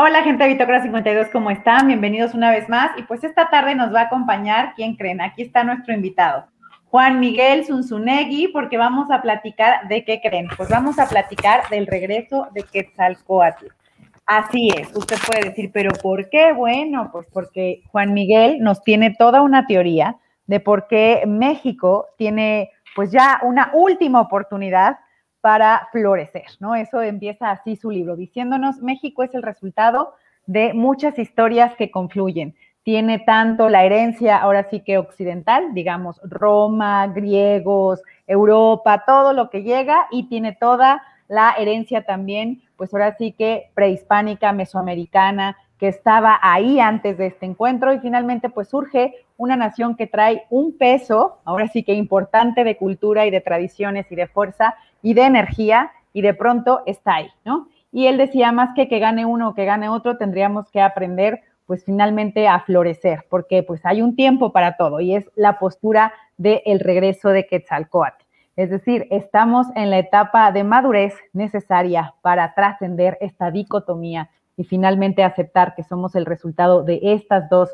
Hola gente de Bitácora 52, ¿cómo están? Bienvenidos una vez más. Y pues esta tarde nos va a acompañar, ¿quién creen? Aquí está nuestro invitado, Juan Miguel Zunzunegui, porque vamos a platicar de qué creen. Pues vamos a platicar del regreso de Quetzalcoatl. Así es, usted puede decir, pero ¿por qué? Bueno, pues porque Juan Miguel nos tiene toda una teoría de por qué México tiene pues ya una última oportunidad para florecer, ¿no? Eso empieza así su libro, diciéndonos, México es el resultado de muchas historias que confluyen. Tiene tanto la herencia, ahora sí que occidental, digamos, Roma, griegos, Europa, todo lo que llega, y tiene toda la herencia también, pues ahora sí que prehispánica, mesoamericana, que estaba ahí antes de este encuentro y finalmente pues surge una nación que trae un peso, ahora sí que importante de cultura y de tradiciones y de fuerza y de energía y de pronto está ahí, ¿no? Y él decía más que que gane uno o que gane otro, tendríamos que aprender pues finalmente a florecer, porque pues hay un tiempo para todo y es la postura del regreso de Quetzalcoatl. Es decir, estamos en la etapa de madurez necesaria para trascender esta dicotomía y finalmente aceptar que somos el resultado de estas dos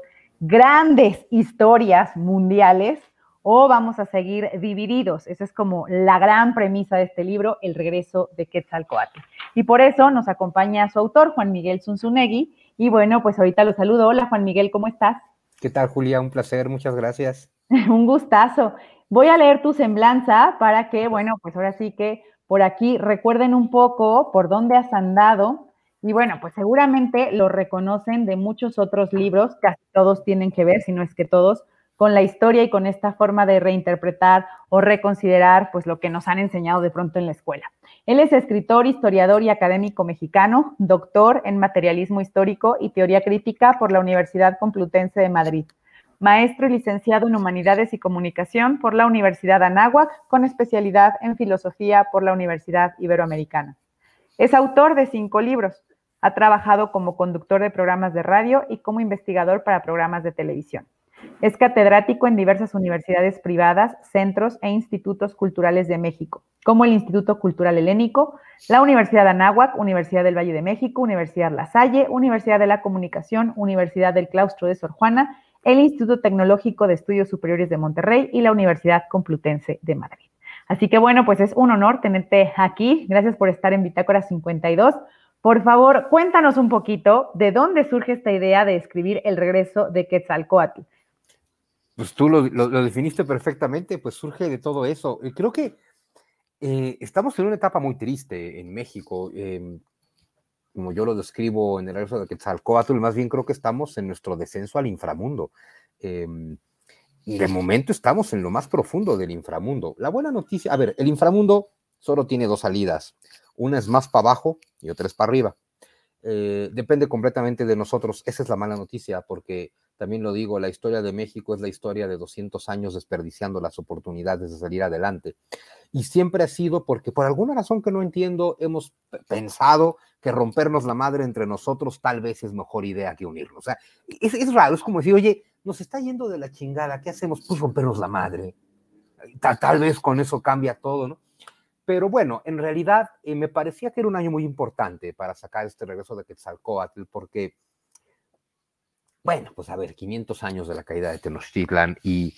grandes historias mundiales o vamos a seguir divididos. Esa es como la gran premisa de este libro, El regreso de Quetzalcoatl. Y por eso nos acompaña su autor, Juan Miguel Zunzunegui. Y bueno, pues ahorita lo saludo. Hola, Juan Miguel, ¿cómo estás? ¿Qué tal, Julia? Un placer, muchas gracias. Un gustazo. Voy a leer tu semblanza para que, bueno, pues ahora sí que por aquí recuerden un poco por dónde has andado y bueno, pues seguramente lo reconocen de muchos otros libros, casi todos tienen que ver, si no es que todos, con la historia y con esta forma de reinterpretar o reconsiderar pues lo que nos han enseñado de pronto en la escuela. Él es escritor, historiador y académico mexicano, doctor en materialismo histórico y teoría crítica por la Universidad Complutense de Madrid, maestro y licenciado en Humanidades y Comunicación por la Universidad Anáhuac, con especialidad en filosofía por la Universidad Iberoamericana. Es autor de cinco libros, ha trabajado como conductor de programas de radio y como investigador para programas de televisión. Es catedrático en diversas universidades privadas, centros e institutos culturales de México, como el Instituto Cultural Helénico, la Universidad de Anáhuac, Universidad del Valle de México, Universidad La Salle, Universidad de la Comunicación, Universidad del Claustro de Sor Juana, el Instituto Tecnológico de Estudios Superiores de Monterrey y la Universidad Complutense de Madrid. Así que bueno, pues es un honor tenerte aquí. Gracias por estar en Bitácora 52. Por favor, cuéntanos un poquito de dónde surge esta idea de escribir el regreso de Quetzalcoatl. Pues tú lo, definiste perfectamente, pues surge de todo eso. Creo que eh, estamos en una etapa muy triste en México. Em, como yo lo describo en el regreso de Quetzalcoatl, más bien creo que estamos en nuestro descenso al inframundo. Y de momento estamos en lo más profundo del inframundo. La buena noticia, a ver, el inframundo solo tiene dos salidas. Una es más para abajo y otra es para arriba. Eh, depende completamente de nosotros. Esa es la mala noticia, porque también lo digo, la historia de México es la historia de 200 años desperdiciando las oportunidades de salir adelante. Y siempre ha sido porque por alguna razón que no entiendo, hemos pensado que rompernos la madre entre nosotros tal vez es mejor idea que unirnos. O sea, es, es raro, es como decir, oye, nos está yendo de la chingada, ¿qué hacemos? Pues rompernos la madre. Tal, tal vez con eso cambia todo, ¿no? Pero bueno, en realidad eh, me parecía que era un año muy importante para sacar este regreso de Quetzalcoatl, porque, bueno, pues a ver, 500 años de la caída de Tenochtitlan y,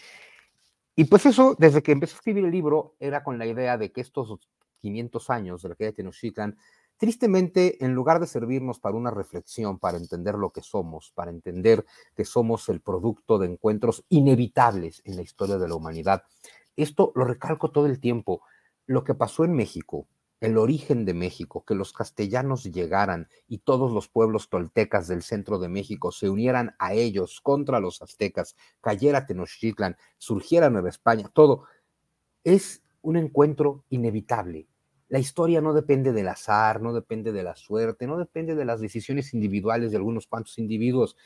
y pues eso, desde que empecé a escribir el libro, era con la idea de que estos 500 años de la caída de Tenochtitlan, tristemente, en lugar de servirnos para una reflexión, para entender lo que somos, para entender que somos el producto de encuentros inevitables en la historia de la humanidad, esto lo recalco todo el tiempo lo que pasó en México, el origen de México, que los castellanos llegaran y todos los pueblos toltecas del centro de México se unieran a ellos contra los aztecas, cayera Tenochtitlan, surgiera Nueva España, todo, es un encuentro inevitable. La historia no depende del azar, no depende de la suerte, no depende de las decisiones individuales de algunos cuantos individuos.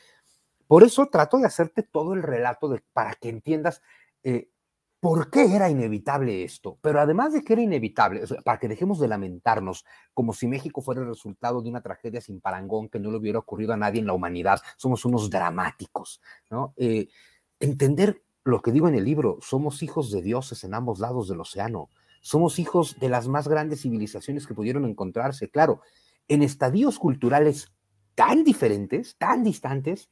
Por eso trato de hacerte todo el relato para que entiendas eh, ¿Por qué era inevitable esto? Pero además de que era inevitable, para que dejemos de lamentarnos como si México fuera el resultado de una tragedia sin parangón que no le hubiera ocurrido a nadie en la humanidad, somos unos dramáticos, ¿no? Eh, entender lo que digo en el libro, somos hijos de dioses en ambos lados del océano, somos hijos de las más grandes civilizaciones que pudieron encontrarse, claro, en estadios culturales tan diferentes, tan distantes,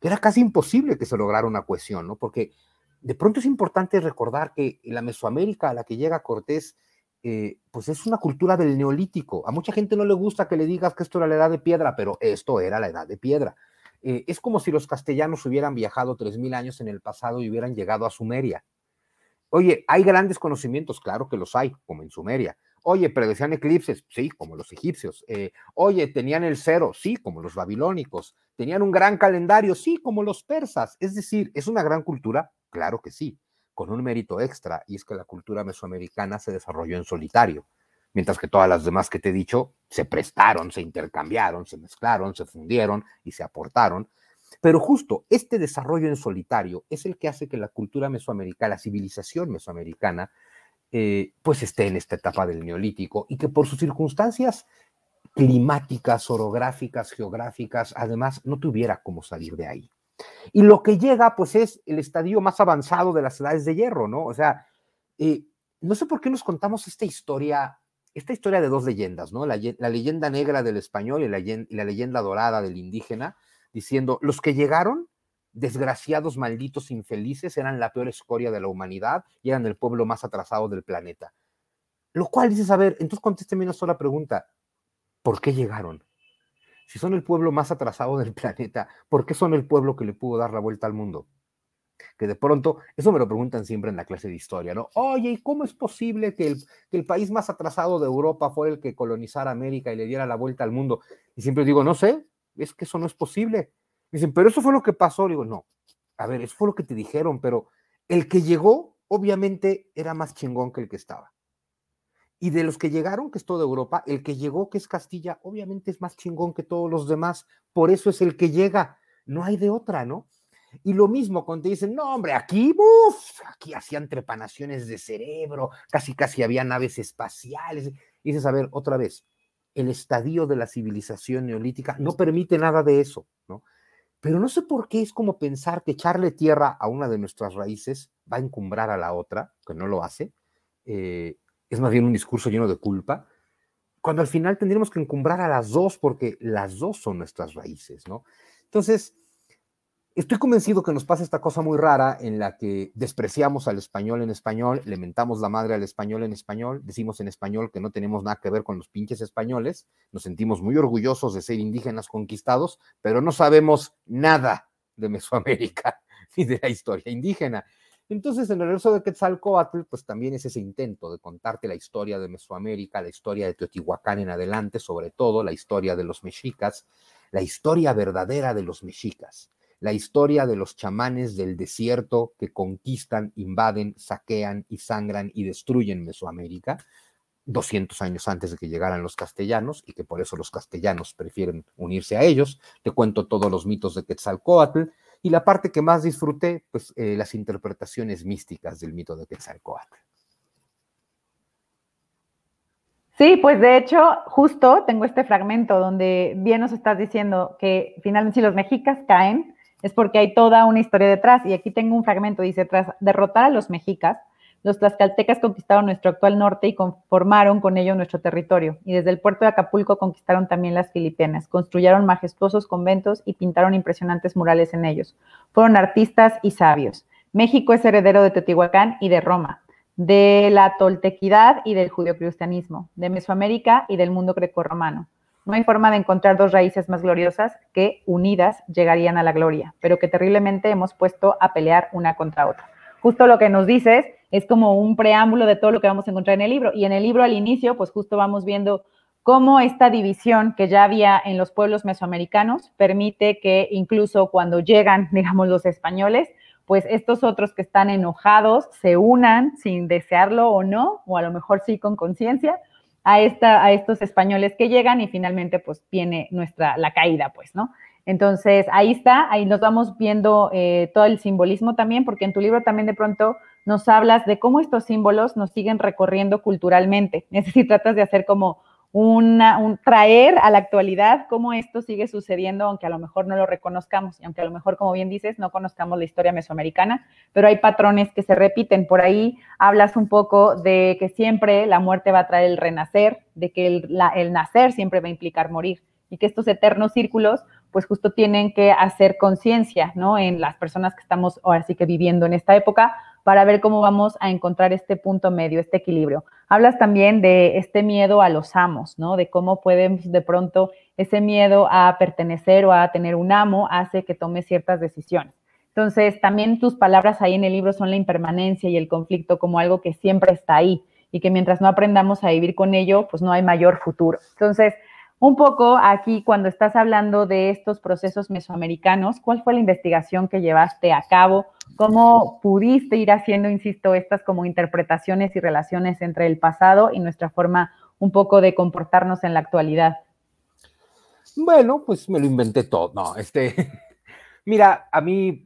que era casi imposible que se lograra una cohesión, ¿no? Porque de pronto es importante recordar que la Mesoamérica a la que llega Cortés, eh, pues es una cultura del neolítico. A mucha gente no le gusta que le digas que esto era la edad de piedra, pero esto era la edad de piedra. Eh, es como si los castellanos hubieran viajado 3.000 años en el pasado y hubieran llegado a Sumeria. Oye, ¿hay grandes conocimientos? Claro que los hay, como en Sumeria. Oye, predecían eclipses, sí, como los egipcios. Eh, oye, tenían el cero, sí, como los babilónicos. Tenían un gran calendario, sí, como los persas. Es decir, ¿es una gran cultura? Claro que sí, con un mérito extra, y es que la cultura mesoamericana se desarrolló en solitario, mientras que todas las demás que te he dicho se prestaron, se intercambiaron, se mezclaron, se fundieron y se aportaron. Pero justo este desarrollo en solitario es el que hace que la cultura mesoamericana, la civilización mesoamericana, eh, pues esté en esta etapa del neolítico y que por sus circunstancias climáticas, orográficas, geográficas, además no tuviera cómo salir de ahí. Y lo que llega, pues es el estadio más avanzado de las edades de hierro, ¿no? O sea, eh, no sé por qué nos contamos esta historia, esta historia de dos leyendas, ¿no? La, leyenda negra del español y la leyenda dorada del indígena, diciendo, los que llegaron, desgraciados, malditos, infelices, eran la peor escoria de la humanidad y eran el pueblo más atrasado del planeta. Lo cual dices, a ver, entonces contésteme una sola pregunta, ¿por qué llegaron? Si son el pueblo más atrasado del planeta, ¿por qué son el pueblo que le pudo dar la vuelta al mundo? Que de pronto, eso me lo preguntan siempre en la clase de historia, ¿no? Oye, ¿y cómo es posible que el, país más atrasado de Europa fuera el que colonizara América y le diera la vuelta al mundo? Y siempre digo, no sé, es que eso no es posible. Dicen, pero eso fue lo que pasó. Digo, no, a ver, eso fue lo que te dijeron, pero el que llegó, obviamente, era más chingón que el que estaba. Y de los que llegaron, que es toda Europa, el que llegó, que es Castilla, obviamente es más chingón que todos los demás. Por eso es el que llega. No hay de otra, ¿no? Y lo mismo cuando te dicen, no, hombre, aquí, uff, aquí hacían trepanaciones de cerebro, casi, casi había naves espaciales. Y dices, a ver, otra vez, el estadio de la civilización neolítica no permite nada de eso, ¿no? Pero no sé por qué es como pensar que echarle tierra a una de nuestras raíces va a encumbrar a la otra, que no lo hace. Eh, es más bien un discurso lleno de culpa, cuando al final tendríamos que encumbrar a las dos porque las dos son nuestras raíces, ¿no? Entonces, Estoy convencido que nos pasa esta cosa muy rara en la que despreciamos al español en español, le mentamos la madre al español en español, decimos en español que no tenemos nada que ver con los pinches españoles, nos sentimos muy orgullosos de ser indígenas conquistados, pero no sabemos nada de Mesoamérica ni de la historia indígena. Entonces, en el regreso de Quetzalcoatl, pues también es ese intento de contarte la historia de Mesoamérica, la historia de Teotihuacán en adelante, sobre todo la historia de los mexicas, la historia verdadera de los mexicas la historia de los chamanes del desierto que conquistan, invaden, saquean y sangran y destruyen Mesoamérica 200 años antes de que llegaran los castellanos y que por eso los castellanos prefieren unirse a ellos. Te cuento todos los mitos de Quetzalcoatl y la parte que más disfruté, pues eh, las interpretaciones místicas del mito de Quetzalcoatl. Sí, pues de hecho, justo tengo este fragmento donde bien nos estás diciendo que finalmente si los mexicas caen, es porque hay toda una historia detrás. Y aquí tengo un fragmento, dice, tras derrotar a los mexicas, los tlaxcaltecas conquistaron nuestro actual norte y conformaron con ello nuestro territorio. Y desde el puerto de Acapulco conquistaron también las Filipinas, construyeron majestuosos conventos y pintaron impresionantes murales en ellos. Fueron artistas y sabios. México es heredero de Teotihuacán y de Roma, de la toltequidad y del judio-cristianismo, de Mesoamérica y del mundo grecorromano. No hay forma de encontrar dos raíces más gloriosas que unidas llegarían a la gloria, pero que terriblemente hemos puesto a pelear una contra otra. Justo lo que nos dices es como un preámbulo de todo lo que vamos a encontrar en el libro. Y en el libro al inicio, pues justo vamos viendo cómo esta división que ya había en los pueblos mesoamericanos permite que incluso cuando llegan, digamos, los españoles, pues estos otros que están enojados se unan sin desearlo o no, o a lo mejor sí con conciencia, a, a estos españoles que llegan y finalmente pues viene nuestra, la caída, pues, ¿no? Entonces, ahí está, ahí nos vamos viendo eh, todo el simbolismo también, porque en tu libro también de pronto nos hablas de cómo estos símbolos nos siguen recorriendo culturalmente. Es decir, tratas de hacer como un traer a la actualidad cómo esto sigue sucediendo, aunque a lo mejor no lo reconozcamos y aunque a lo mejor, como bien dices, no conozcamos la historia mesoamericana, pero hay patrones que se repiten. Por ahí hablas un poco de que siempre la muerte va a traer el renacer, de que el, el nacer siempre va a implicar morir y que estos eternos círculos pues justo tienen que hacer conciencia, ¿no? En las personas que estamos ahora sí que viviendo en esta época para ver cómo vamos a encontrar este punto medio, este equilibrio. Hablas también de este miedo a los amos, ¿no? De cómo pueden de pronto ese miedo a pertenecer o a tener un amo hace que tome ciertas decisiones. Entonces, también tus palabras ahí en el libro son la impermanencia y el conflicto como algo que siempre está ahí y que mientras no aprendamos a vivir con ello, pues no hay mayor futuro. Entonces, un poco aquí cuando estás hablando de estos procesos mesoamericanos, ¿cuál fue la investigación que llevaste a cabo? ¿Cómo pudiste ir haciendo, insisto, estas como interpretaciones y relaciones entre el pasado y nuestra forma un poco de comportarnos en la actualidad? Bueno, pues me lo inventé todo. No, este, mira, a mí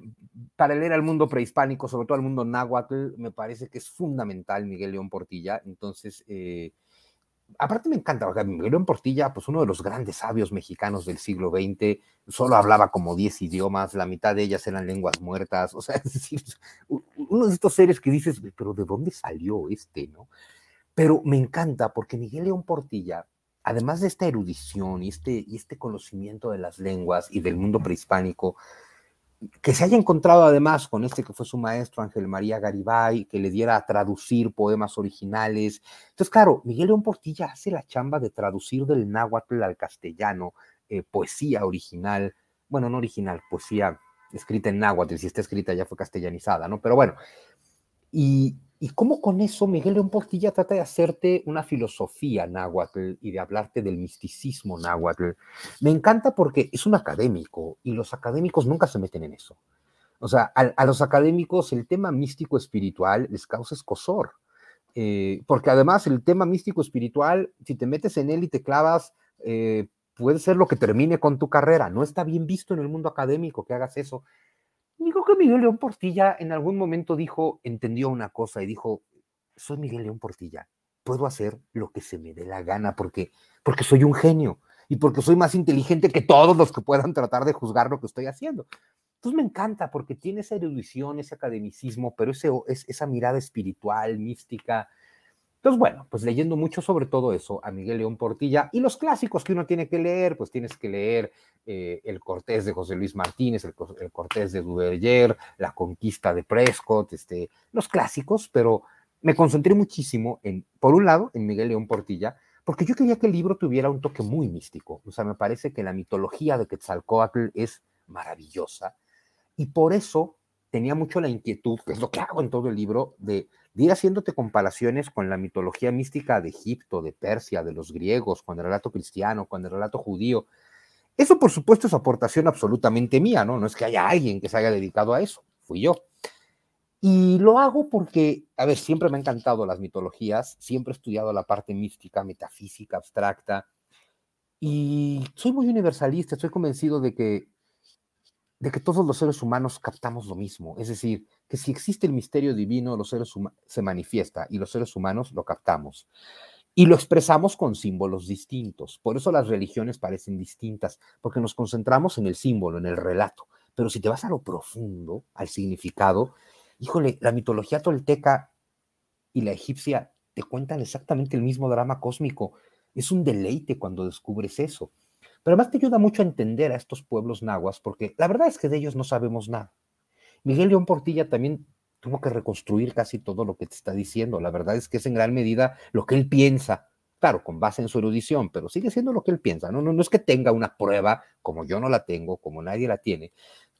para leer al mundo prehispánico, sobre todo al mundo náhuatl, me parece que es fundamental Miguel León Portilla. Entonces, eh, aparte me encanta, Miguel Portilla, pues uno de los grandes sabios mexicanos del siglo XX, solo hablaba como 10 idiomas, la mitad de ellas eran lenguas muertas, o sea, es decir, uno de estos seres que dices, pero ¿de dónde salió este, no? Pero me encanta porque Miguel León Portilla, además de esta erudición y este, y este conocimiento de las lenguas y del mundo prehispánico, que se haya encontrado además con este que fue su maestro Ángel María Garibay, que le diera a traducir poemas originales. Entonces, claro, Miguel León Portilla hace la chamba de traducir del náhuatl al castellano eh, poesía original, bueno, no original, poesía escrita en náhuatl, si está escrita ya fue castellanizada, ¿no? Pero bueno, y, y cómo con eso Miguel León Portilla trata de hacerte una filosofía náhuatl y de hablarte del misticismo náhuatl. Me encanta porque es un académico y los académicos nunca se meten en eso. O sea, a, los académicos el tema místico espiritual les causa escosor. Eh, porque además el tema místico espiritual, si te metes en él y te clavas, eh, puede ser lo que termine con tu carrera. No está bien visto en el mundo académico que hagas eso. Digo que Miguel León Portilla en algún momento dijo, entendió una cosa y dijo, soy Miguel León Portilla, puedo hacer lo que se me dé la gana porque, porque soy un genio y porque soy más inteligente que todos los que puedan tratar de juzgar lo que estoy haciendo. Entonces me encanta porque tiene esa erudición, ese academicismo, pero ese, es, esa mirada espiritual, mística, entonces, bueno, pues leyendo mucho sobre todo eso a Miguel León Portilla y los clásicos que uno tiene que leer, pues tienes que leer eh, El Cortés de José Luis Martínez, el, Cortés de Duverger, La Conquista de Prescott, este, los clásicos, pero me concentré muchísimo en, por un lado, en Miguel León Portilla, porque yo quería que el libro tuviera un toque muy místico. O sea, me parece que la mitología de Quetzalcoatl es maravillosa y por eso tenía mucho la inquietud, que es lo que hago en todo el libro, de de ir haciéndote comparaciones con la mitología mística de Egipto, de Persia, de los griegos, con el relato cristiano, con el relato judío. Eso, por supuesto, es aportación absolutamente mía, ¿no? No es que haya alguien que se haya dedicado a eso, fui yo. Y lo hago porque, a ver, siempre me han encantado las mitologías, siempre he estudiado la parte mística, metafísica, abstracta, y soy muy universalista, estoy convencido de que de que todos los seres humanos captamos lo mismo. Es decir, que si existe el misterio divino, los seres se manifiesta y los seres humanos lo captamos. Y lo expresamos con símbolos distintos. Por eso las religiones parecen distintas, porque nos concentramos en el símbolo, en el relato. Pero si te vas a lo profundo, al significado, híjole, la mitología tolteca y la egipcia te cuentan exactamente el mismo drama cósmico. Es un deleite cuando descubres eso. Pero además te ayuda mucho a entender a estos pueblos nahuas, porque la verdad es que de ellos no sabemos nada. Miguel León Portilla también tuvo que reconstruir casi todo lo que te está diciendo. La verdad es que es en gran medida lo que él piensa, claro, con base en su erudición, pero sigue siendo lo que él piensa. No, no, no es que tenga una prueba como yo no la tengo, como nadie la tiene.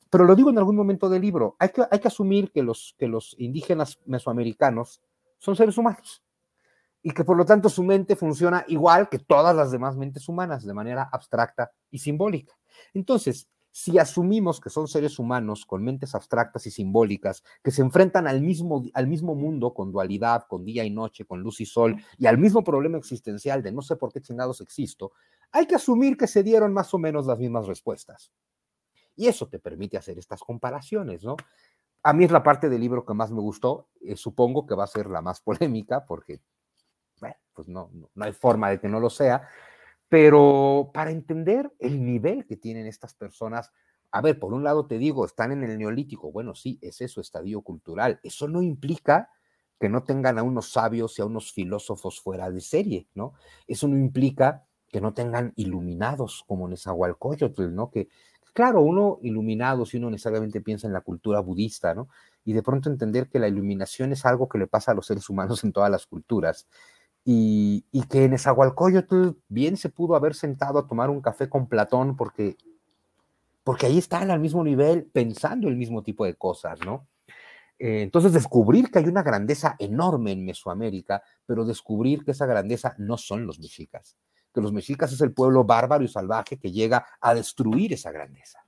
Pero lo digo en algún momento del libro, hay que, hay que asumir que los, que los indígenas mesoamericanos son seres humanos y que por lo tanto su mente funciona igual que todas las demás mentes humanas, de manera abstracta y simbólica. Entonces, si asumimos que son seres humanos con mentes abstractas y simbólicas, que se enfrentan al mismo, al mismo mundo con dualidad, con día y noche, con luz y sol, y al mismo problema existencial de no sé por qué chingados existo, hay que asumir que se dieron más o menos las mismas respuestas. Y eso te permite hacer estas comparaciones, ¿no? A mí es la parte del libro que más me gustó, eh, supongo que va a ser la más polémica, porque bueno, pues no, no, hay forma de que no lo sea, pero para entender el nivel que tienen estas personas, a ver, por un lado te digo, están en el neolítico, bueno, sí, es eso, estadio cultural, eso no implica que no tengan a unos sabios y a unos filósofos fuera de serie, ¿no? Eso no implica que no tengan iluminados como Nezahualcóyotl, ¿no? Que, claro, uno iluminado, si uno necesariamente piensa en la cultura budista, ¿no? Y de pronto entender que la iluminación es algo que le pasa a los seres humanos en todas las culturas. Y, que en Nezahualcóyotl bien se pudo haber sentado a tomar un café con Platón porque, porque ahí están al mismo nivel pensando el mismo tipo de cosas, ¿no? Eh, entonces, descubrir que hay una grandeza enorme en Mesoamérica, pero descubrir que esa grandeza no son los mexicas, que los mexicas es el pueblo bárbaro y salvaje que llega a destruir esa grandeza.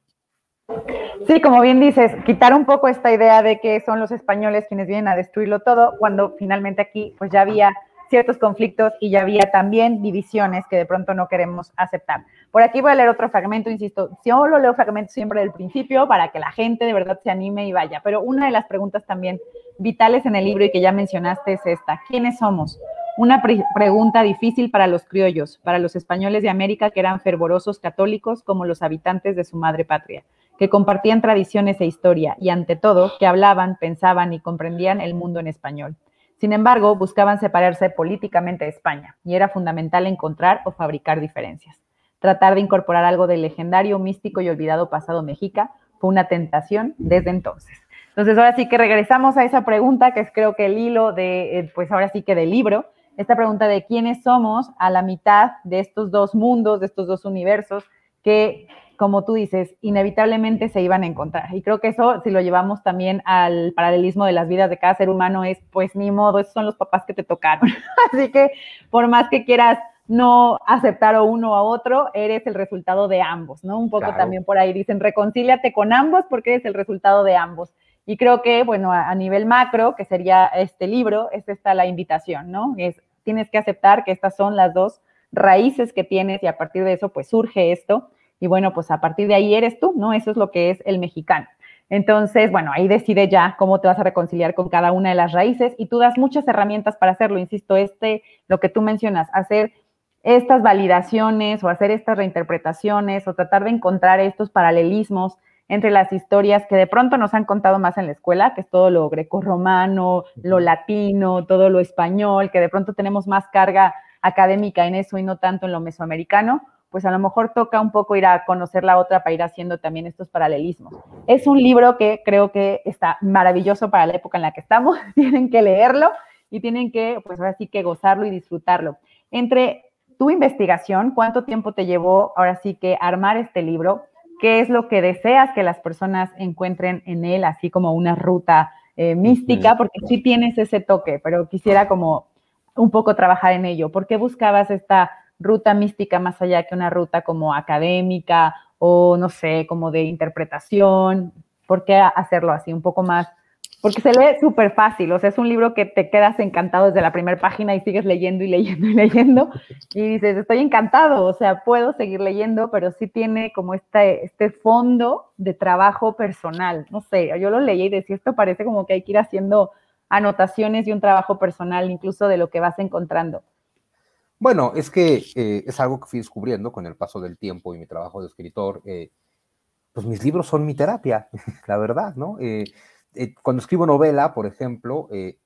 Sí, como bien dices, quitar un poco esta idea de que son los españoles quienes vienen a destruirlo todo, cuando finalmente aquí pues ya había ciertos conflictos y ya había también divisiones que de pronto no queremos aceptar. Por aquí voy a leer otro fragmento, insisto, yo lo leo fragmento siempre del principio para que la gente de verdad se anime y vaya, pero una de las preguntas también vitales en el libro y que ya mencionaste es esta, ¿quiénes somos? Una pregunta difícil para los criollos, para los españoles de América que eran fervorosos católicos como los habitantes de su madre patria, que compartían tradiciones e historia y ante todo que hablaban, pensaban y comprendían el mundo en español. Sin embargo, buscaban separarse políticamente de España y era fundamental encontrar o fabricar diferencias. Tratar de incorporar algo del legendario, místico y olvidado pasado mexica fue una tentación desde entonces. Entonces, ahora sí que regresamos a esa pregunta que es creo que el hilo de, eh, pues ahora sí que del libro, esta pregunta de quiénes somos a la mitad de estos dos mundos, de estos dos universos, que como tú dices, inevitablemente se iban a encontrar. Y creo que eso, si lo llevamos también al paralelismo de las vidas de cada ser humano, es pues ni modo, esos son los papás que te tocaron. Así que por más que quieras no aceptar a uno a otro, eres el resultado de ambos, ¿no? Un poco también por ahí dicen, reconcíliate con ambos porque eres el resultado de ambos. Y creo que, bueno, a, a nivel macro, que sería este libro, es esta la invitación, ¿no? Es, tienes que aceptar que estas son las dos raíces que tienes y a partir de eso, pues surge esto y bueno, pues a partir de ahí eres tú, ¿no? Eso es lo que es el mexicano. Entonces, bueno, ahí decide ya cómo te vas a reconciliar con cada una de las raíces y tú das muchas herramientas para hacerlo. Insisto, este, lo que tú mencionas, hacer estas validaciones o hacer estas reinterpretaciones o tratar de encontrar estos paralelismos entre las historias que de pronto nos han contado más en la escuela, que es todo lo grecorromano, lo latino, todo lo español, que de pronto tenemos más carga académica en eso y no tanto en lo mesoamericano, pues a lo mejor toca un poco ir a conocer la otra para ir haciendo también estos paralelismos. Es un libro que creo que está maravilloso para la época en la que estamos, tienen que leerlo y tienen que, pues ahora sí que gozarlo y disfrutarlo. Entre tu investigación, ¿cuánto tiempo te llevó ahora sí que armar este libro? ¿Qué es lo que deseas que las personas encuentren en él, así como una ruta eh, mística? Porque sí tienes ese toque, pero quisiera como un poco trabajar en ello. ¿Por qué buscabas esta ruta mística más allá que una ruta como académica o no sé, como de interpretación. ¿Por qué hacerlo así un poco más? Porque se lee súper fácil, o sea, es un libro que te quedas encantado desde la primera página y sigues leyendo y leyendo y leyendo y dices, estoy encantado, o sea, puedo seguir leyendo, pero sí tiene como este, este fondo de trabajo personal, no sé, yo lo leí y decía, esto parece como que hay que ir haciendo anotaciones y un trabajo personal incluso de lo que vas encontrando. Bueno, es que eh, es algo que fui descubriendo con el paso del tiempo y mi trabajo de escritor. Eh, pues mis libros son mi terapia, la verdad, ¿no? Eh, cuando escribo novela, por ejemplo, pues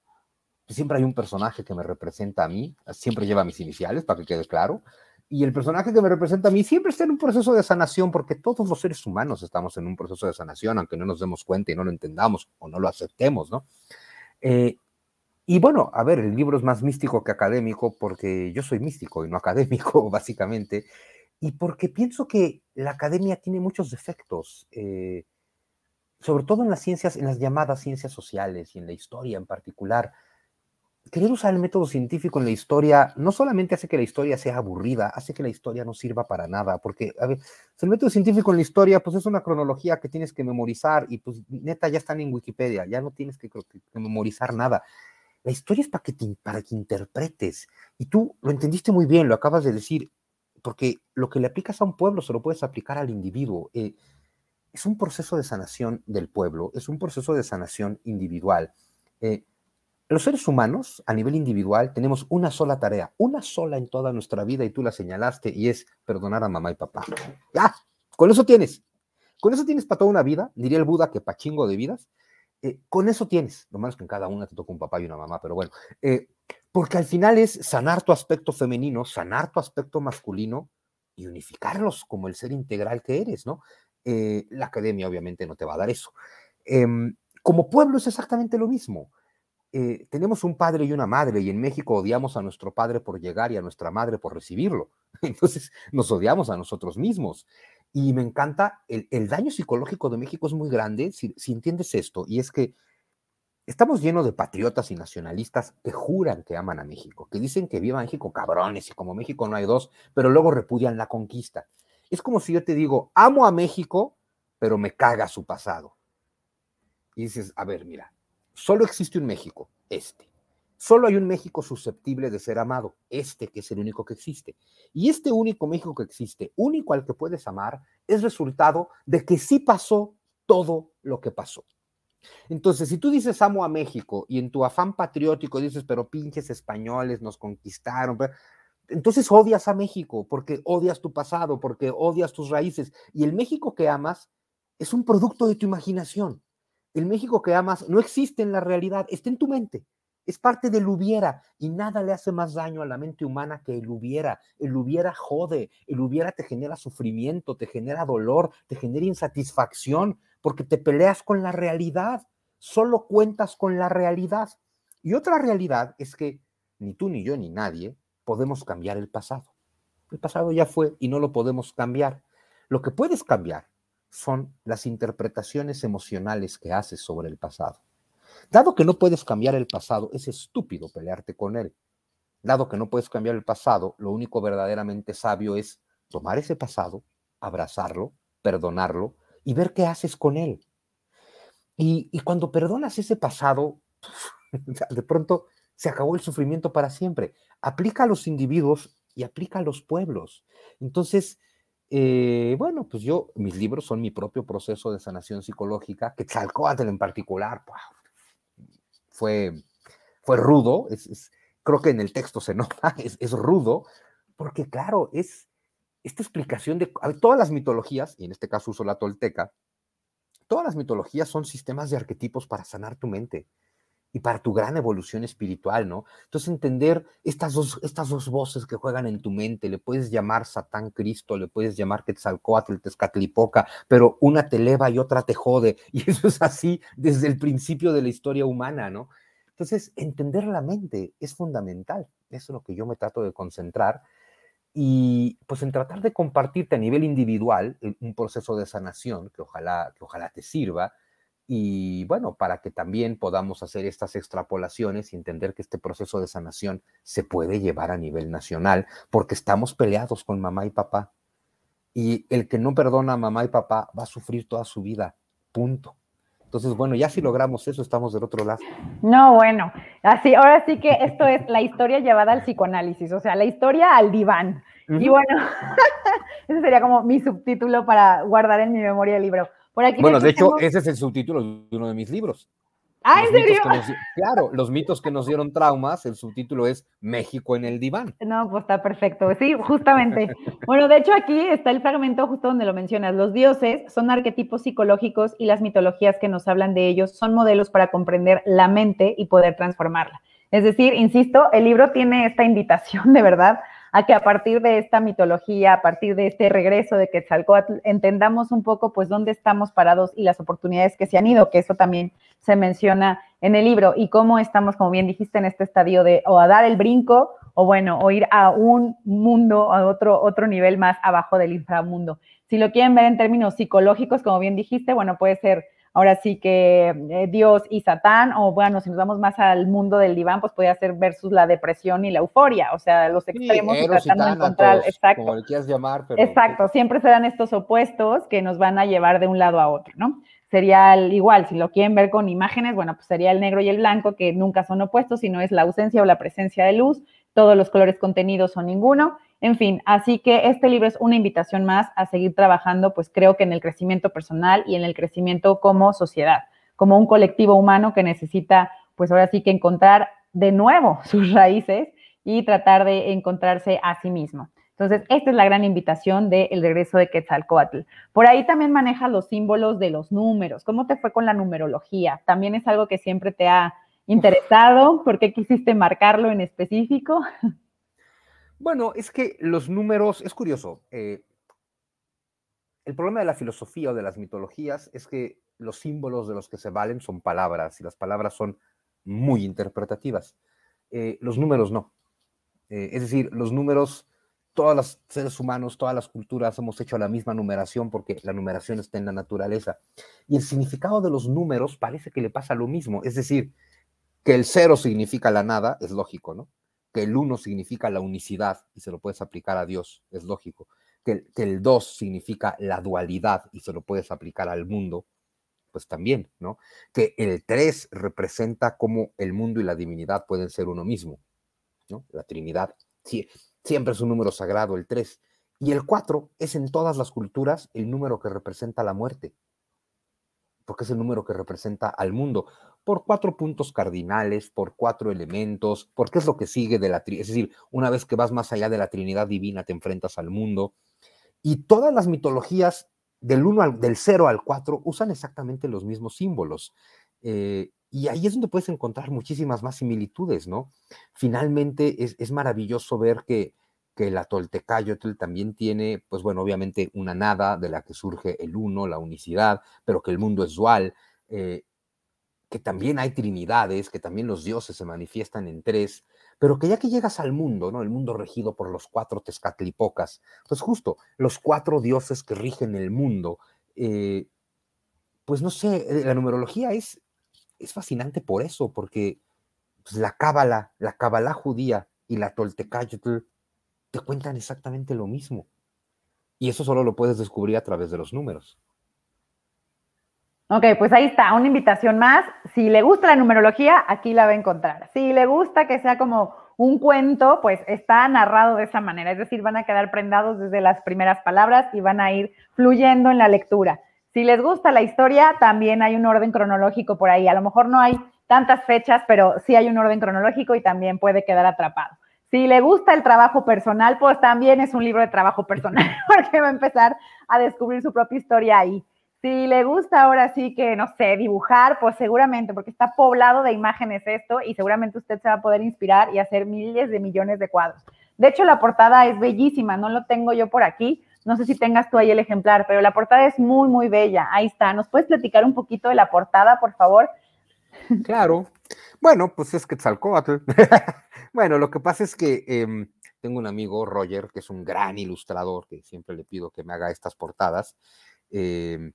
siempre hay un personaje que me representa a mí, siempre lleva mis iniciales, para que quede claro, y el personaje que me representa a mí siempre está en un proceso de sanación, porque todos los seres humanos estamos en un proceso de sanación, aunque no nos demos cuenta y no lo entendamos o no lo aceptemos, ¿no? Y bueno, a ver, el libro es más místico que académico porque yo soy místico y no académico, básicamente, y porque pienso que la academia tiene muchos defectos, eh, sobre todo en las ciencias, en las llamadas ciencias sociales y en la historia en particular. Querer usar el método científico en la historia no solamente hace que la historia sea aburrida, hace que la historia no sirva para nada, porque, a ver, el método científico en la historia, pues es una cronología que tienes que memorizar y pues neta ya están en Wikipedia, ya no tienes que memorizar nada. La historia es para que, para que interpretes. Y tú lo entendiste muy bien, lo acabas de decir, porque lo que le aplicas a un pueblo se lo puedes aplicar al individuo. Eh, es un proceso de sanación del pueblo, es un proceso de sanación individual. Eh, los seres humanos, a nivel individual, tenemos una sola tarea, una sola en toda nuestra vida, y tú la señalaste, y es perdonar a mamá y papá. Ya, con eso tienes. Con eso tienes para toda una vida, diría el Buda que pachingo de vidas, eh, con eso tienes, lo malo es que en cada una te toca un papá y una mamá, pero bueno, eh, porque al final es sanar tu aspecto femenino, sanar tu aspecto masculino y unificarlos como el ser integral que eres, ¿no? Eh, la academia obviamente no te va a dar eso. Em, como pueblo es exactamente lo mismo. Eh, tenemos un padre y una madre y en México odiamos a nuestro padre por llegar y a nuestra madre por recibirlo. Entonces nos odiamos a nosotros mismos. Y me encanta, el, daño psicológico de México es muy grande si, si entiendes esto, y es que Estamos llenos de patriotas y nacionalistas que juran que aman a México, que dicen que viva México cabrones y como México no hay dos, pero luego repudian la conquista. Es como si yo te digo, amo a México, pero me caga su pasado. Y dices, a ver, mira, solo existe un México, este. Solo hay un México susceptible de ser amado, este que es el único que existe. Y este único México que existe, único al que puedes amar, es resultado de que sí pasó todo lo que pasó. Entonces, si tú dices amo a México y en tu afán patriótico dices, pero pinches españoles nos conquistaron, entonces odias a México porque odias tu pasado, porque odias tus raíces. Y el México que amas es un producto de tu imaginación. El México que amas no existe en la realidad, está en tu mente. Es parte del hubiera y nada le hace más daño a la mente humana que el hubiera. El hubiera jode, el hubiera te genera sufrimiento, te genera dolor, te genera insatisfacción, porque te peleas con la realidad, solo cuentas con la realidad. Y otra realidad es que ni tú, ni yo, ni nadie podemos cambiar el pasado. El pasado ya fue y no lo podemos cambiar. Lo que puedes cambiar son las interpretaciones emocionales que haces sobre el pasado. Dado que no puedes cambiar el pasado, es estúpido pelearte con él. Dado que no puedes cambiar el pasado, lo único verdaderamente sabio es tomar ese pasado, abrazarlo, perdonarlo y ver qué haces con él. Y, cuando perdonas ese pasado, de pronto se acabó el sufrimiento para siempre. Aplica a los individuos y aplica a los pueblos. Entonces, eh, bueno, pues yo, mis libros son mi propio proceso de sanación psicológica, que Tzalcoatl en particular, fue, fue rudo, creo que en el texto se nota, es, es rudo, porque claro, es, esta explicación de todas las mitologías, y en este caso uso la tolteca, todas las mitologías son sistemas de arquetipos para sanar tu mente y para tu gran evolución espiritual, ¿no? Entonces entender estas dos, estas dos voces que juegan en tu mente, le puedes llamar Satán Cristo, le puedes llamar Quetzalcoatl, Tezcatlipoca, pero una te eleva y otra te jode, y eso es así desde el principio de la historia humana, ¿no? Entonces, entender la mente es fundamental, es lo que yo me trato de concentrar, y pues en tratar de compartirte a nivel individual un proceso de sanación que ojalá, que ojalá te sirva y bueno, para que también podamos hacer estas extrapolaciones y entender que este proceso de sanación se puede llevar a nivel nacional porque estamos peleados con mamá y papá y el que no perdona a mamá y papá va a sufrir toda su vida, punto. Entonces, bueno, ya si logramos eso, estamos del otro lado. No, bueno, así, ahora sí que esto es la historia llevada al psicoanálisis, o sea, la historia al diván. Y bueno, ese sería como mi subtítulo para guardar en mi memoria el libro. Por aquí bueno, de hecho, ese es el subtítulo de uno de mis libros. Ah, ¿en serio? claro, los mitos que nos dieron traumas, el subtítulo es México en el diván. No, pues está perfecto. Sí, justamente. bueno, de hecho aquí está el fragmento justo donde lo mencionas. Los dioses son arquetipos psicológicos y las mitologías que nos hablan de ellos son modelos para comprender la mente y poder transformarla. Es decir, insisto, el libro tiene esta invitación de verdad a que a partir de esta mitología, a partir de este regreso de Quetzalcoatl, entendamos un poco pues dónde estamos parados y las oportunidades que se han ido, que eso también se menciona en el libro, y cómo estamos, como bien dijiste, en este estadio de o a dar el brinco o bueno, o ir a un mundo, a otro, otro nivel más abajo del inframundo. Si lo quieren ver en términos psicológicos, como bien dijiste, bueno, puede ser ahora sí que eh, Dios y Satán, o bueno, si nos vamos más al mundo del diván, pues podría ser versus la depresión y la euforia, o sea, los extremos tratando de encontrar, exacto. Como le quieras llamar, pero... Exacto, siempre serán estos opuestos que nos van a llevar de un lado a otro, ¿no? Sería igual, si lo quieren ver con imágenes, bueno, pues sería el negro y el blanco, que nunca son opuestos, sino es la ausencia o la presencia de luz, todos los colores contenidos son ninguno, en fin, así que este libro es una invitación más a seguir trabajando, pues creo que en el crecimiento personal y en el crecimiento como sociedad, como un colectivo humano que necesita, pues ahora sí que encontrar de nuevo sus raíces y tratar de encontrarse a sí mismo. Entonces, esta es la gran invitación del regreso de Quetzalcoatl. Por ahí también maneja los símbolos de los números. ¿Cómo te fue con la numerología? También es algo que siempre te ha interesado? ¿Por qué quisiste marcarlo en específico? Bueno, es que los números, es curioso, eh, el problema de la filosofía o de las mitologías es que los símbolos de los que se valen son palabras y las palabras son muy interpretativas. Eh, los números no. Eh, es decir, los números, todos los seres humanos, todas las culturas hemos hecho la misma numeración porque la numeración está en la naturaleza. Y el significado de los números parece que le pasa lo mismo. Es decir, que el cero significa la nada, es lógico, ¿no? Que el uno significa la unicidad y se lo puedes aplicar a Dios, es lógico que, el 2 significa la dualidad y se lo puedes aplicar al mundo, pues también, ¿no? Que el 3 representa cómo el mundo y la divinidad pueden ser uno mismo, ¿no? La Trinidad, sí, siempre es un número sagrado el 3. Y el 4 es en todas las culturas el número que representa la muerte, porque es el número que representa al mundo, por cuatro puntos cardinales, por cuatro elementos, porque es lo que sigue de la Trinidad. Es decir, una vez que vas más allá de la Trinidad divina, te enfrentas al mundo, y todas las mitologías del 1 al, del 0 al 4 usan exactamente los mismos símbolos. Eh, y ahí es donde puedes encontrar muchísimas más similitudes, ¿no? Finalmente es, maravilloso ver que, que la Toltecayotl también tiene, pues bueno, obviamente una nada de la que surge el uno, la unicidad, pero que el mundo es dual, eh, que también hay trinidades, que también los dioses se manifiestan en tres, pero que ya que llegas al mundo, ¿no? El mundo regido por los cuatro Tezcatlipocas, pues justo los cuatro dioses que rigen el mundo, eh, pues no sé, eh, la numerología es, es fascinante por eso, porque pues, la cábala, la cábala judía y la toltecayotl te cuentan exactamente lo mismo. Y eso solo lo puedes descubrir a través de los números. Ok, pues ahí está, una invitación más. Si le gusta la numerología, aquí la va a encontrar. Si le gusta que sea como un cuento, pues está narrado de esa manera. Es decir, van a quedar prendados desde las primeras palabras y van a ir fluyendo en la lectura. Si les gusta la historia, también hay un orden cronológico por ahí. A lo mejor no hay tantas fechas, pero sí hay un orden cronológico y también puede quedar atrapado. Si le gusta el trabajo personal, pues también es un libro de trabajo personal, porque va a empezar a descubrir su propia historia ahí. Si le gusta ahora sí que, no sé, dibujar, pues seguramente, porque está poblado de imágenes esto y seguramente usted se va a poder inspirar y hacer miles de millones de cuadros. De hecho, la portada es bellísima, no lo tengo yo por aquí, no sé si tengas tú ahí el ejemplar, pero la portada es muy, muy bella. Ahí está. ¿Nos puedes platicar un poquito de la portada, por favor? Claro. Bueno, pues es Quetzalcóatl. bueno, lo que pasa es que em, tengo un amigo, Roger, que es un gran ilustrador, que siempre le pido que me haga estas portadas. Em,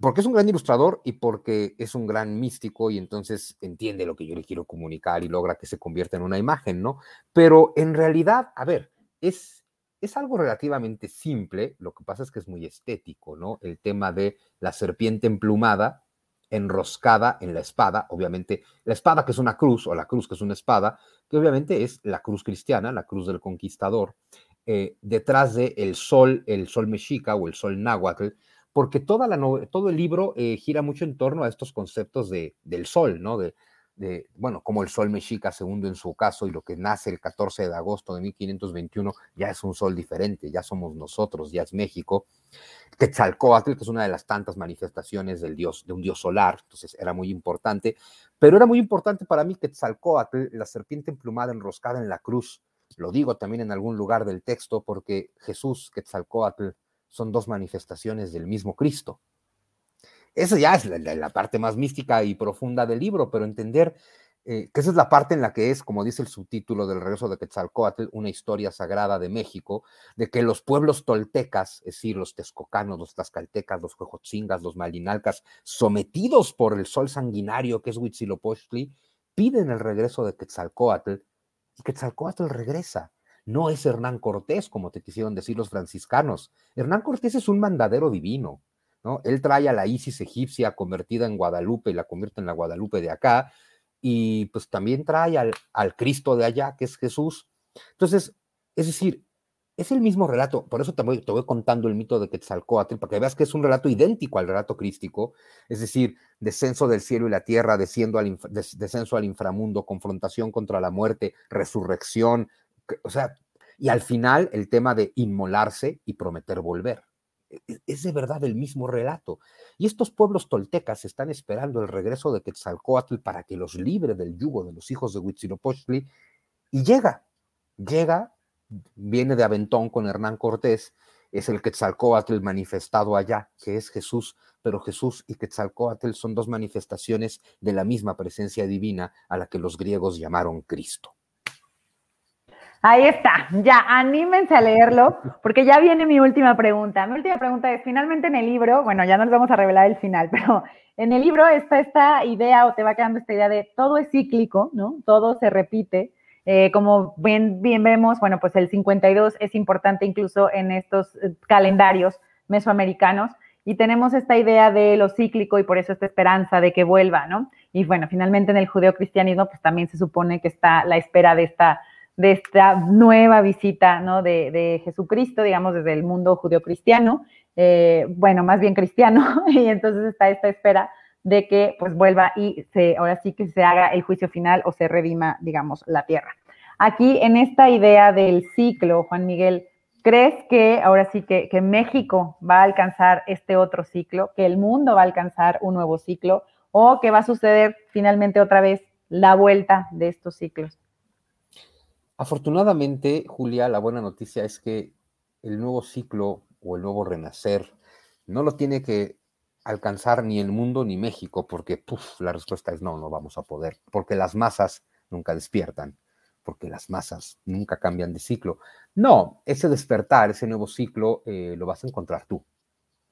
porque es un gran ilustrador y porque es un gran místico y entonces entiende lo que yo le quiero comunicar y logra que se convierta en una imagen, ¿no? Pero en realidad, a ver, es, es algo relativamente simple, lo que pasa es que es muy estético, ¿no? El tema de la serpiente emplumada, enroscada en la espada, obviamente la espada que es una cruz o la cruz que es una espada, que obviamente es la cruz cristiana, la cruz del conquistador, eh, detrás de el sol, el sol mexica o el sol náhuatl, porque toda la todo el libro eh, gira mucho en torno a estos conceptos de, del sol, ¿no? De, de, bueno, como el sol mexica, segundo en su caso, y lo que nace el 14 de agosto de 1521 ya es un sol diferente, ya somos nosotros, ya es México. Quetzalcóatl, que es una de las tantas manifestaciones del dios, de un dios solar, entonces era muy importante, pero era muy importante para mí Quetzalcóatl, la serpiente emplumada enroscada en la cruz. Lo digo también en algún lugar del texto porque Jesús, Quetzalcóatl, son dos manifestaciones del mismo Cristo. Esa ya es la, parte más mística y profunda del libro, pero entender eh, que esa es la parte en la que es, como dice el subtítulo del regreso de Quetzalcoatl, una historia sagrada de México, de que los pueblos toltecas, es decir, los texcocanos, los tlaxcaltecas, los huejotzingas, los malinalcas, sometidos por el sol sanguinario que es Huitzilopochtli, piden el regreso de Quetzalcoatl y Quetzalcoatl regresa no es Hernán Cortés, como te quisieron decir los franciscanos. Hernán Cortés es un mandadero divino, Él trae a la Isis egipcia convertida en Guadalupe y la convierte en la Guadalupe de acá, y pues también trae al, al Cristo de allá, que es Jesús. Entonces, es decir, es el mismo relato, por eso te voy, te voy, contando el mito de Quetzalcoatl, para que veas que es un relato idéntico al relato crístico, es decir, descenso del cielo y la tierra, al, descenso al inframundo, confrontación contra la muerte, resurrección, o sea, y al final el tema de inmolarse y prometer volver. E, es de verdad el mismo relato. Y estos pueblos toltecas están esperando el regreso de Quetzalcoatl para que los libre del yugo de los hijos de Huitzilopochtli. Y llega, llega, viene de Aventón con Hernán Cortés, es el Quetzalcoatl manifestado allá, que es Jesús, pero Jesús y Quetzalcoatl son dos manifestaciones de la misma presencia divina a la que los griegos llamaron Cristo. Ahí está, ya anímense a leerlo, porque ya viene mi última pregunta. Mi última pregunta es, finalmente en el libro, bueno, ya no les vamos a revelar el final, pero en el libro está esta idea o te va quedando esta idea de todo es cíclico, ¿no? Todo se repite. Eh, como bien, bien vemos, bueno, pues el 52 es importante incluso en estos eh, calendarios mesoamericanos y tenemos esta idea de lo cíclico y por eso esta esperanza de que vuelva, ¿no? Y bueno, finalmente en el judeocristianismo pues también se supone que está la espera de esta de esta nueva visita ¿no? de, Jesucristo, digamos, desde el mundo judeocristiano, eh, bueno, más bien cristiano, y entonces está esta espera de que pues vuelva y se, ahora sí que se haga el juicio final o se redima, digamos, la tierra. Aquí en esta idea del ciclo, Juan Miguel, ¿crees que ahora sí que, que México va a alcanzar este otro ciclo, que el mundo va a alcanzar un nuevo ciclo o que va a suceder finalmente otra vez la vuelta de estos ciclos? Afortunadamente, Julia, la buena noticia es que el nuevo ciclo o el nuevo renacer no lo tiene que alcanzar ni el mundo ni México, porque la respuesta es no, no vamos a poder, porque las masas nunca despiertan, porque las masas nunca cambian de ciclo. No, ese despertar, ese nuevo ciclo, eh, lo vas a encontrar tú,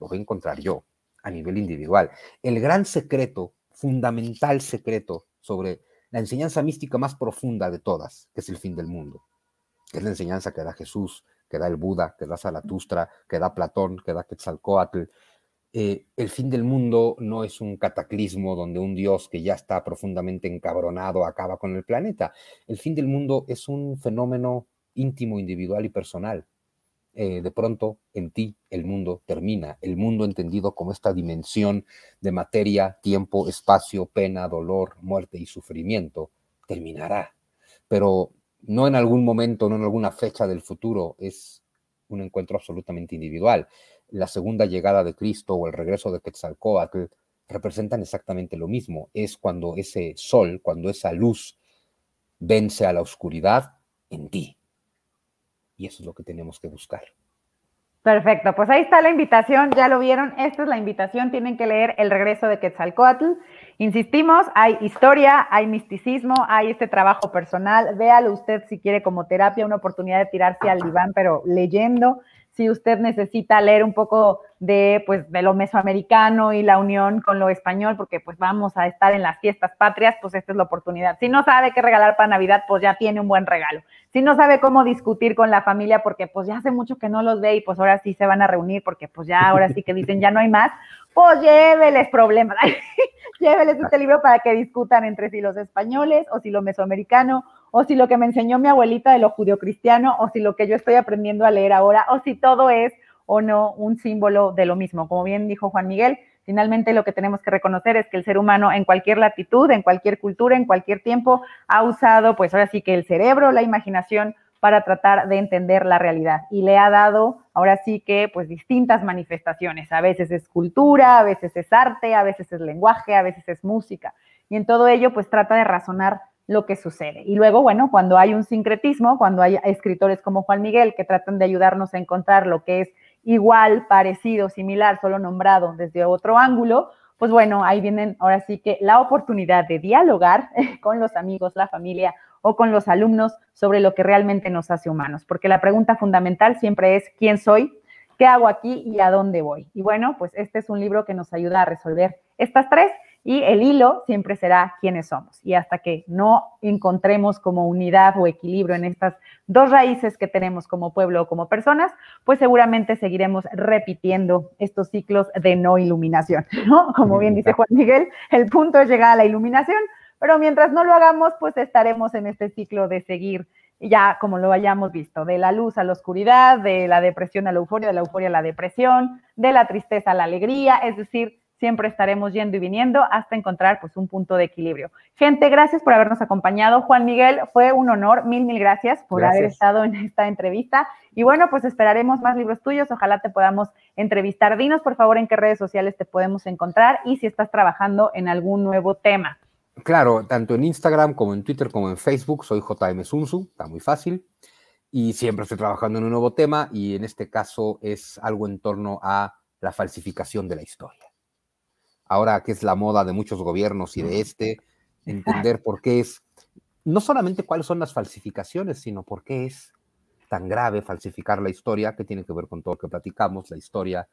lo voy a encontrar yo a nivel individual. El gran secreto, fundamental secreto sobre la enseñanza mística más profunda de todas, que es el fin del mundo. Es la enseñanza que da Jesús, que da el Buda, que da Zaratustra, que da Platón, que da Quetzalcoatl. Eh, el fin del mundo no es un cataclismo donde un Dios que ya está profundamente encabronado acaba con el planeta. El fin del mundo es un fenómeno íntimo, individual y personal. Eh, de pronto en ti el mundo termina, el mundo entendido como esta dimensión de materia, tiempo, espacio, pena, dolor, muerte y sufrimiento, terminará. Pero no en algún momento, no en alguna fecha del futuro, es un encuentro absolutamente individual. La segunda llegada de Cristo o el regreso de Quetzalcóatl representan exactamente lo mismo. Es cuando ese sol, cuando esa luz vence a la oscuridad en ti. Y eso es lo que tenemos que buscar. Perfecto, pues ahí está la invitación, ya lo vieron, esta es la invitación, tienen que leer El regreso de Quetzalcoatl. Insistimos, hay historia, hay misticismo, hay este trabajo personal, véalo usted si quiere como terapia, una oportunidad de tirarse al diván, pero leyendo, si usted necesita leer un poco de, pues, de lo mesoamericano y la unión con lo español, porque pues vamos a estar en las fiestas patrias, pues esta es la oportunidad. Si no sabe qué regalar para Navidad, pues ya tiene un buen regalo. Si no sabe cómo discutir con la familia, porque pues ya hace mucho que no los ve y pues ahora sí se van a reunir, porque pues ya ahora sí que dicen ya no hay más, pues lléveles problemas, lléveles este libro para que discutan entre si los españoles o si lo mesoamericano o si lo que me enseñó mi abuelita de lo judio-cristiano, o si lo que yo estoy aprendiendo a leer ahora, o si todo es o no un símbolo de lo mismo. Como bien dijo Juan Miguel, finalmente lo que tenemos que reconocer es que el ser humano en cualquier latitud, en cualquier cultura, en cualquier tiempo, ha usado, pues ahora sí que el cerebro, la imaginación, para tratar de entender la realidad y le ha dado ahora sí que pues distintas manifestaciones. A veces es cultura, a veces es arte, a veces es lenguaje, a veces es música. Y en todo ello pues trata de razonar lo que sucede. Y luego, bueno, cuando hay un sincretismo, cuando hay escritores como Juan Miguel que tratan de ayudarnos a encontrar lo que es igual, parecido, similar, solo nombrado desde otro ángulo, pues bueno, ahí vienen ahora sí que la oportunidad de dialogar con los amigos, la familia o con los alumnos sobre lo que realmente nos hace humanos, porque la pregunta fundamental siempre es ¿quién soy? ¿Qué hago aquí y a dónde voy? Y bueno, pues este es un libro que nos ayuda a resolver estas tres y el hilo siempre será quiénes somos. Y hasta que no encontremos como unidad o equilibrio en estas dos raíces que tenemos como pueblo o como personas, pues seguramente seguiremos repitiendo estos ciclos de no iluminación, ¿no? Como bien dice Juan Miguel, el punto es llegar a la iluminación, pero mientras no lo hagamos, pues estaremos en este ciclo de seguir ya como lo hayamos visto, de la luz a la oscuridad, de la depresión a la euforia, de la euforia a la depresión, de la tristeza a la alegría, es decir, siempre estaremos yendo y viniendo hasta encontrar pues un punto de equilibrio. Gente, gracias por habernos acompañado. Juan Miguel, fue un honor, mil, mil gracias por haber estado en esta entrevista. Y bueno, pues esperaremos más libros tuyos, ojalá te podamos entrevistar. Dinos por favor en qué redes sociales te podemos encontrar y si estás trabajando en algún nuevo tema. Claro, tanto en Instagram como en Twitter como en Facebook, soy JM Sunsu, está muy fácil. Y siempre estoy trabajando en un nuevo tema y en este caso es algo en torno a la falsificación de la historia ahora que es la moda de muchos gobiernos y de este, entender por qué es, no solamente cuáles son las falsificaciones, sino por qué es tan grave falsificar la historia, que tiene que ver con todo lo que platicamos, la historia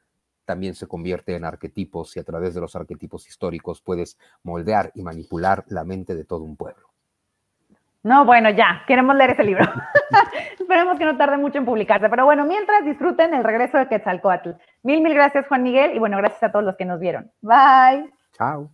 también se convierte en arquetipos y a través de los arquetipos históricos puedes moldear y manipular la mente de todo un pueblo. No, bueno, ya, queremos leer ese libro. Esperemos que no tarde mucho en publicarse. Pero bueno, mientras disfruten el regreso de Quetzalcoatl. Mil, mil gracias, Juan Miguel. Y bueno, gracias a todos los que nos vieron. Bye. Chao.